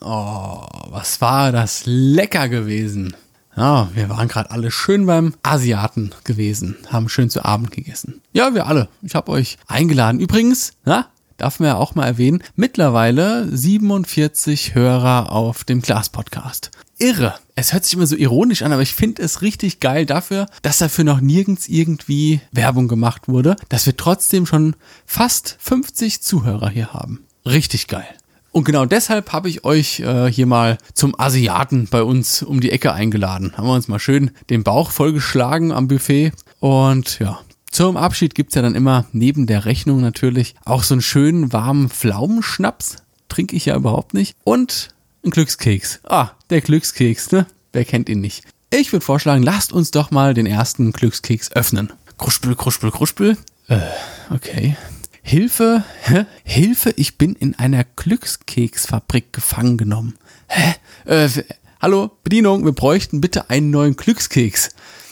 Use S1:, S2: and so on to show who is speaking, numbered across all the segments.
S1: Oh, was war das lecker gewesen. Ja, wir waren gerade alle schön beim Asiaten gewesen, haben schön zu Abend gegessen. Ja, wir alle. Ich habe euch eingeladen. Übrigens, na, darf man ja auch mal erwähnen, mittlerweile 47 Hörer auf dem Glas-Podcast. Irre. Es hört sich immer so ironisch an, aber ich finde es richtig geil dafür, dass dafür noch nirgends irgendwie Werbung gemacht wurde, dass wir trotzdem schon fast 50 Zuhörer hier haben. Richtig geil. Und genau deshalb habe ich euch äh, hier mal zum Asiaten bei uns um die Ecke eingeladen. Haben wir uns mal schön den Bauch vollgeschlagen am Buffet. Und ja, zum Abschied gibt's ja dann immer neben der Rechnung natürlich auch so einen schönen warmen Pflaumenschnaps. Trinke ich ja überhaupt nicht. Und ein Glückskeks. Ah, der Glückskeks, ne? Wer kennt ihn nicht? Ich würde vorschlagen, lasst uns doch mal den ersten Glückskeks öffnen. Kruspel, kruspel, kruspel. Äh, okay. Hilfe, hä? Hilfe, ich bin in einer Glückskeksfabrik gefangen genommen. Hä? Äh, hallo, Bedienung, wir bräuchten bitte einen neuen Glückskeks.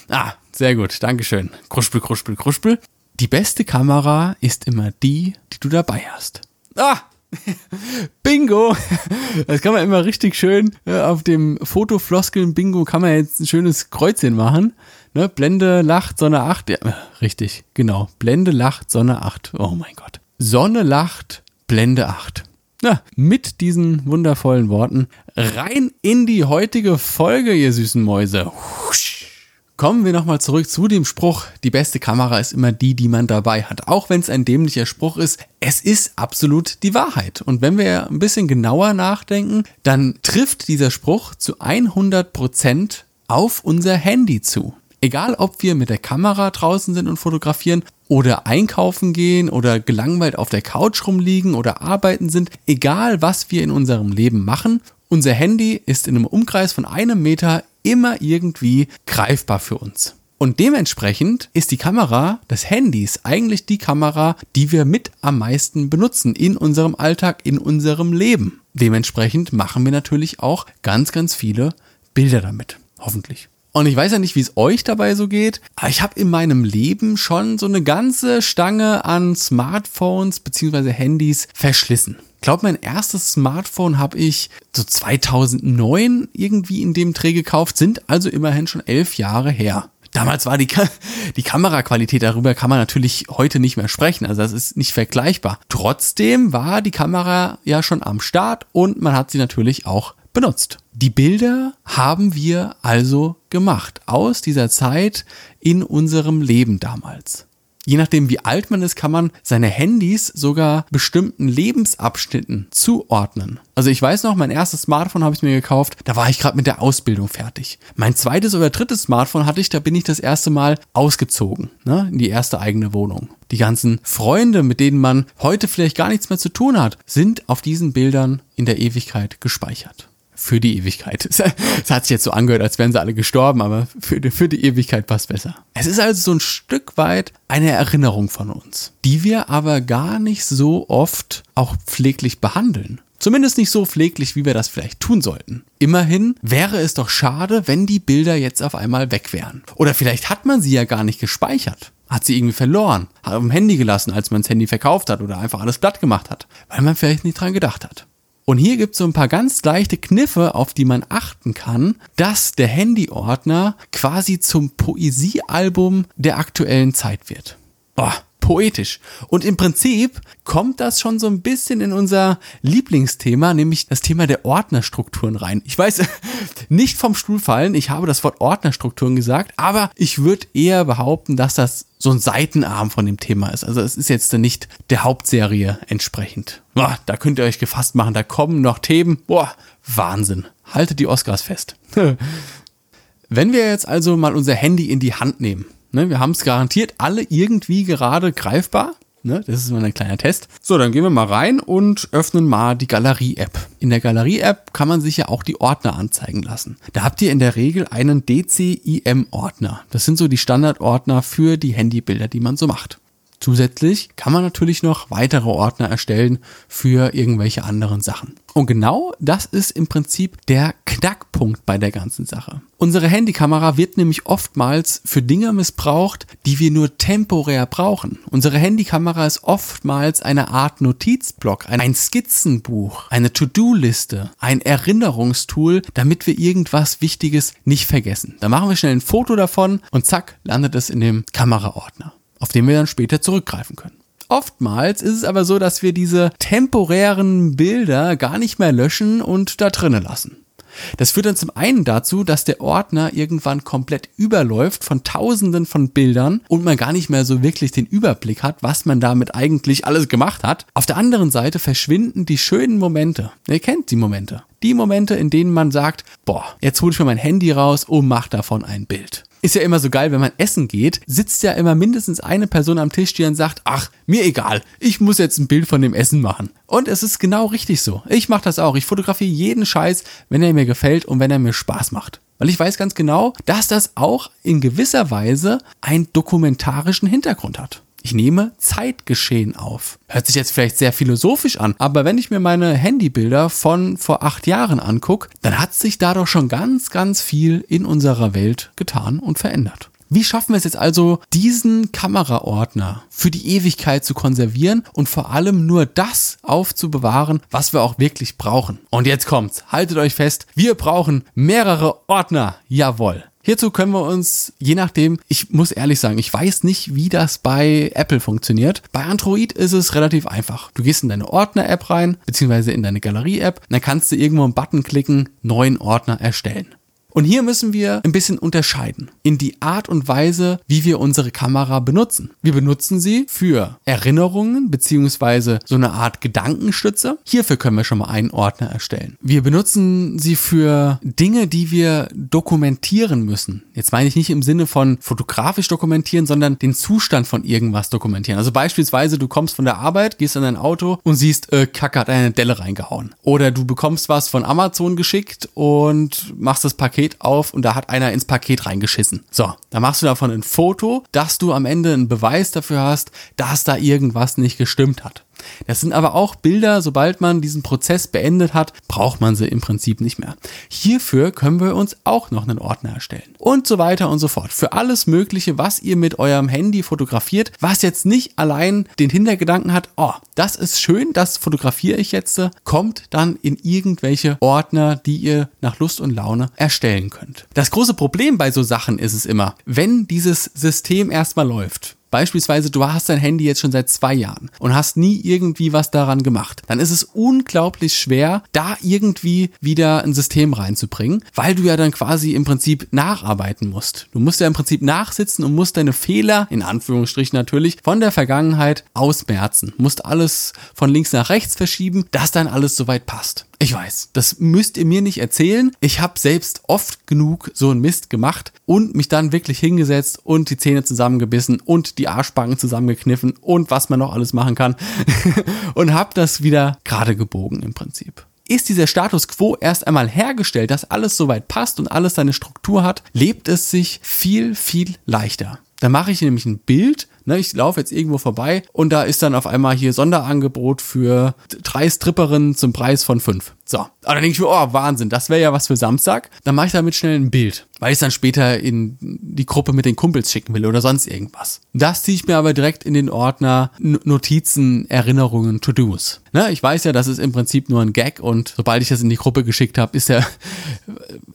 S1: Ah, sehr gut, Dankeschön. Kruspel, kruspel, kruspel. Die beste Kamera ist immer die, die du dabei hast. Ah! Bingo! Das kann man immer richtig schön äh, auf dem Fotofloskeln Bingo kann man jetzt ein schönes Kreuzchen machen. Ne? Blende, lacht, Sonne 8. Ja, richtig, genau. Blende, lacht, Sonne 8. Oh mein Gott. Sonne, lacht, Blende 8. Na, mit diesen wundervollen Worten rein in die heutige Folge, ihr süßen Mäuse. Kommen wir nochmal zurück zu dem Spruch, die beste Kamera ist immer die, die man dabei hat. Auch wenn es ein dämlicher Spruch ist, es ist absolut die Wahrheit. Und wenn wir ein bisschen genauer nachdenken, dann trifft dieser Spruch zu 100 Prozent auf unser Handy zu. Egal, ob wir mit der Kamera draußen sind und fotografieren oder einkaufen gehen oder gelangweilt auf der Couch rumliegen oder arbeiten sind, egal was wir in unserem Leben machen, unser Handy ist in einem Umkreis von einem Meter immer irgendwie greifbar für uns. Und dementsprechend ist die Kamera des Handys eigentlich die Kamera, die wir mit am meisten benutzen in unserem Alltag, in unserem Leben. Dementsprechend machen wir natürlich auch ganz, ganz viele Bilder damit. Hoffentlich. Und ich weiß ja nicht, wie es euch dabei so geht, aber ich habe in meinem Leben schon so eine ganze Stange an Smartphones bzw. Handys verschlissen. Ich glaube, mein erstes Smartphone habe ich so 2009 irgendwie in dem Dreh gekauft, sind also immerhin schon elf Jahre her. Damals war die, Ka die Kameraqualität, darüber kann man natürlich heute nicht mehr sprechen, also das ist nicht vergleichbar. Trotzdem war die Kamera ja schon am Start und man hat sie natürlich auch benutzt. Die Bilder haben wir also gemacht aus dieser Zeit in unserem Leben damals. Je nachdem, wie alt man ist, kann man seine Handys sogar bestimmten Lebensabschnitten zuordnen. Also ich weiß noch, mein erstes Smartphone habe ich mir gekauft, da war ich gerade mit der Ausbildung fertig. Mein zweites oder drittes Smartphone hatte ich, da bin ich das erste Mal ausgezogen, ne, in die erste eigene Wohnung. Die ganzen Freunde, mit denen man heute vielleicht gar nichts mehr zu tun hat, sind auf diesen Bildern in der Ewigkeit gespeichert für die Ewigkeit. Es hat sich jetzt so angehört, als wären sie alle gestorben, aber für die, für die Ewigkeit passt besser. Es ist also so ein Stück weit eine Erinnerung von uns, die wir aber gar nicht so oft auch pfleglich behandeln. Zumindest nicht so pfleglich, wie wir das vielleicht tun sollten. Immerhin wäre es doch schade, wenn die Bilder jetzt auf einmal weg wären. Oder vielleicht hat man sie ja gar nicht gespeichert. Hat sie irgendwie verloren, hat auf dem Handy gelassen, als man das Handy verkauft hat oder einfach alles platt gemacht hat, weil man vielleicht nicht dran gedacht hat. Und hier gibt es so ein paar ganz leichte Kniffe, auf die man achten kann, dass der Handyordner quasi zum Poesiealbum der aktuellen Zeit wird. Oh, poetisch. Und im Prinzip kommt das schon so ein bisschen in unser Lieblingsthema, nämlich das Thema der Ordnerstrukturen rein. Ich weiß, nicht vom Stuhl fallen, ich habe das Wort Ordnerstrukturen gesagt, aber ich würde eher behaupten, dass das so ein Seitenarm von dem Thema ist. Also es ist jetzt nicht der Hauptserie entsprechend. Boah, da könnt ihr euch gefasst machen, da kommen noch Themen. Boah, Wahnsinn. Haltet die Oscars fest. Wenn wir jetzt also mal unser Handy in die Hand nehmen, Ne, wir haben es garantiert alle irgendwie gerade greifbar. Ne, das ist mal ein kleiner Test. So, dann gehen wir mal rein und öffnen mal die Galerie-App. In der Galerie-App kann man sich ja auch die Ordner anzeigen lassen. Da habt ihr in der Regel einen DCIM-Ordner. Das sind so die Standardordner für die Handybilder, die man so macht. Zusätzlich kann man natürlich noch weitere Ordner erstellen für irgendwelche anderen Sachen. Und genau das ist im Prinzip der Knackpunkt bei der ganzen Sache. Unsere Handykamera wird nämlich oftmals für Dinge missbraucht, die wir nur temporär brauchen. Unsere Handykamera ist oftmals eine Art Notizblock, ein Skizzenbuch, eine To-Do-Liste, ein Erinnerungstool, damit wir irgendwas Wichtiges nicht vergessen. Da machen wir schnell ein Foto davon und zack, landet es in dem Kameraordner, auf den wir dann später zurückgreifen können. Oftmals ist es aber so, dass wir diese temporären Bilder gar nicht mehr löschen und da drinnen lassen. Das führt dann zum einen dazu, dass der Ordner irgendwann komplett überläuft von tausenden von Bildern und man gar nicht mehr so wirklich den Überblick hat, was man damit eigentlich alles gemacht hat. Auf der anderen Seite verschwinden die schönen Momente. Ihr kennt die Momente. Die Momente, in denen man sagt, boah, jetzt hole ich mir mein Handy raus und mach davon ein Bild ist ja immer so geil, wenn man essen geht, sitzt ja immer mindestens eine Person am Tisch, die dann sagt, ach, mir egal, ich muss jetzt ein Bild von dem Essen machen. Und es ist genau richtig so. Ich mache das auch. Ich fotografiere jeden Scheiß, wenn er mir gefällt und wenn er mir Spaß macht. Weil ich weiß ganz genau, dass das auch in gewisser Weise einen dokumentarischen Hintergrund hat. Ich nehme Zeitgeschehen auf. Hört sich jetzt vielleicht sehr philosophisch an, aber wenn ich mir meine Handybilder von vor acht Jahren angucke, dann hat sich da doch schon ganz, ganz viel in unserer Welt getan und verändert. Wie schaffen wir es jetzt also, diesen Kameraordner für die Ewigkeit zu konservieren und vor allem nur das aufzubewahren, was wir auch wirklich brauchen? Und jetzt kommt's. Haltet euch fest. Wir brauchen mehrere Ordner. Jawohl. Hierzu können wir uns, je nachdem, ich muss ehrlich sagen, ich weiß nicht, wie das bei Apple funktioniert. Bei Android ist es relativ einfach. Du gehst in deine Ordner-App rein, beziehungsweise in deine Galerie-App, dann kannst du irgendwo einen Button klicken, neuen Ordner erstellen. Und hier müssen wir ein bisschen unterscheiden in die Art und Weise, wie wir unsere Kamera benutzen. Wir benutzen sie für Erinnerungen beziehungsweise so eine Art Gedankenstütze. Hierfür können wir schon mal einen Ordner erstellen. Wir benutzen sie für Dinge, die wir dokumentieren müssen. Jetzt meine ich nicht im Sinne von fotografisch dokumentieren, sondern den Zustand von irgendwas dokumentieren. Also beispielsweise du kommst von der Arbeit, gehst in dein Auto und siehst, äh, Kacke hat eine Delle reingehauen. Oder du bekommst was von Amazon geschickt und machst das Paket Paket auf und da hat einer ins Paket reingeschissen. So, da machst du davon ein Foto, dass du am Ende einen Beweis dafür hast, dass da irgendwas nicht gestimmt hat. Das sind aber auch Bilder, sobald man diesen Prozess beendet hat, braucht man sie im Prinzip nicht mehr. Hierfür können wir uns auch noch einen Ordner erstellen. Und so weiter und so fort. Für alles Mögliche, was ihr mit eurem Handy fotografiert, was jetzt nicht allein den Hintergedanken hat, oh, das ist schön, das fotografiere ich jetzt, kommt dann in irgendwelche Ordner, die ihr nach Lust und Laune erstellen könnt. Das große Problem bei so Sachen ist es immer, wenn dieses System erstmal läuft, Beispielsweise, du hast dein Handy jetzt schon seit zwei Jahren und hast nie irgendwie was daran gemacht. Dann ist es unglaublich schwer, da irgendwie wieder ein System reinzubringen, weil du ja dann quasi im Prinzip nacharbeiten musst. Du musst ja im Prinzip nachsitzen und musst deine Fehler, in Anführungsstrichen natürlich, von der Vergangenheit ausmerzen. Musst alles von links nach rechts verschieben, dass dann alles soweit passt. Ich weiß, das müsst ihr mir nicht erzählen. Ich habe selbst oft genug so einen Mist gemacht und mich dann wirklich hingesetzt und die Zähne zusammengebissen und die Arschbacken zusammengekniffen und was man noch alles machen kann und habe das wieder gerade gebogen im Prinzip ist dieser Status quo erst einmal hergestellt, dass alles soweit passt und alles seine Struktur hat, lebt es sich viel, viel leichter. Da mache ich nämlich ein Bild Ne, ich laufe jetzt irgendwo vorbei und da ist dann auf einmal hier Sonderangebot für drei Stripperinnen zum Preis von fünf. So. Aber dann denke ich mir, oh, Wahnsinn, das wäre ja was für Samstag. Dann mache ich damit schnell ein Bild, weil ich es dann später in die Gruppe mit den Kumpels schicken will oder sonst irgendwas. Das ziehe ich mir aber direkt in den Ordner Notizen, Erinnerungen, To-Dos. Ne, ich weiß ja, das ist im Prinzip nur ein Gag und sobald ich das in die Gruppe geschickt habe, ist der,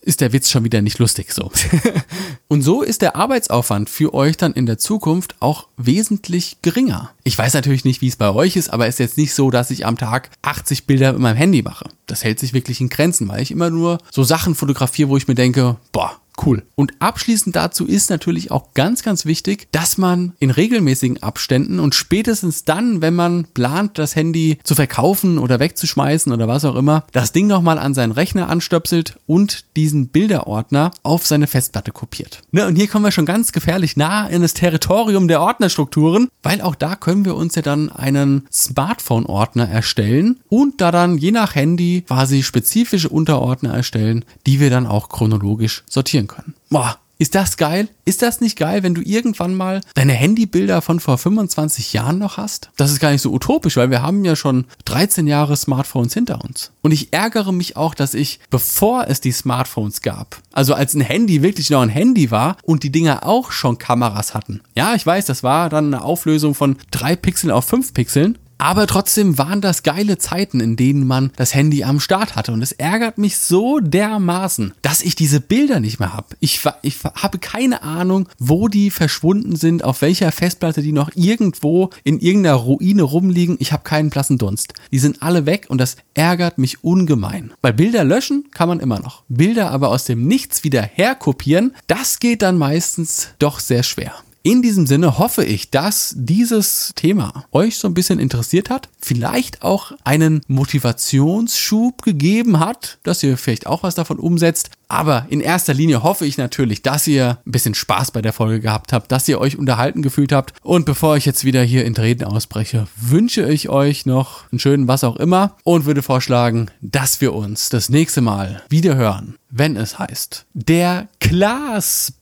S1: ist der Witz schon wieder nicht lustig so. und so ist der Arbeitsaufwand für euch dann in der Zukunft auch wesentlich geringer. Ich weiß natürlich nicht, wie es bei euch ist, aber es ist jetzt nicht so, dass ich am Tag 80 Bilder mit meinem Handy mache. Das hält sich wirklich in Grenzen, weil ich immer nur so Sachen fotografiere, wo ich mir denke, boah, Cool. Und abschließend dazu ist natürlich auch ganz, ganz wichtig, dass man in regelmäßigen Abständen und spätestens dann, wenn man plant, das Handy zu verkaufen oder wegzuschmeißen oder was auch immer, das Ding nochmal an seinen Rechner anstöpselt und diesen Bilderordner auf seine Festplatte kopiert. Ne, und hier kommen wir schon ganz gefährlich nah in das Territorium der Ordnerstrukturen, weil auch da können wir uns ja dann einen Smartphone-Ordner erstellen und da dann je nach Handy quasi spezifische Unterordner erstellen, die wir dann auch chronologisch sortieren können. Boah, Ist das geil? Ist das nicht geil, wenn du irgendwann mal deine Handybilder von vor 25 Jahren noch hast? Das ist gar nicht so utopisch, weil wir haben ja schon 13 Jahre Smartphones hinter uns. Und ich ärgere mich auch, dass ich, bevor es die Smartphones gab, also als ein Handy wirklich noch ein Handy war und die Dinger auch schon Kameras hatten. Ja, ich weiß, das war dann eine Auflösung von 3 Pixeln auf 5 Pixeln. Aber trotzdem waren das geile Zeiten, in denen man das Handy am Start hatte. Und es ärgert mich so dermaßen, dass ich diese Bilder nicht mehr habe. Ich, ich habe keine Ahnung, wo die verschwunden sind, auf welcher Festplatte die noch irgendwo in irgendeiner Ruine rumliegen. Ich habe keinen blassen Dunst. Die sind alle weg und das ärgert mich ungemein. Bei Bilder löschen kann man immer noch. Bilder aber aus dem Nichts wieder herkopieren, das geht dann meistens doch sehr schwer. In diesem Sinne hoffe ich, dass dieses Thema euch so ein bisschen interessiert hat, vielleicht auch einen Motivationsschub gegeben hat, dass ihr vielleicht auch was davon umsetzt. Aber in erster Linie hoffe ich natürlich, dass ihr ein bisschen Spaß bei der Folge gehabt habt, dass ihr euch unterhalten gefühlt habt. Und bevor ich jetzt wieder hier in Reden ausbreche, wünsche ich euch noch einen schönen was auch immer und würde vorschlagen, dass wir uns das nächste Mal wieder hören, wenn es heißt, der Klaas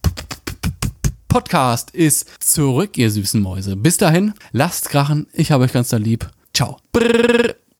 S1: Podcast ist zurück, ihr süßen Mäuse. Bis dahin, lasst krachen. Ich habe euch ganz da lieb. Ciao. Brrr.